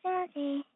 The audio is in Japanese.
しもし。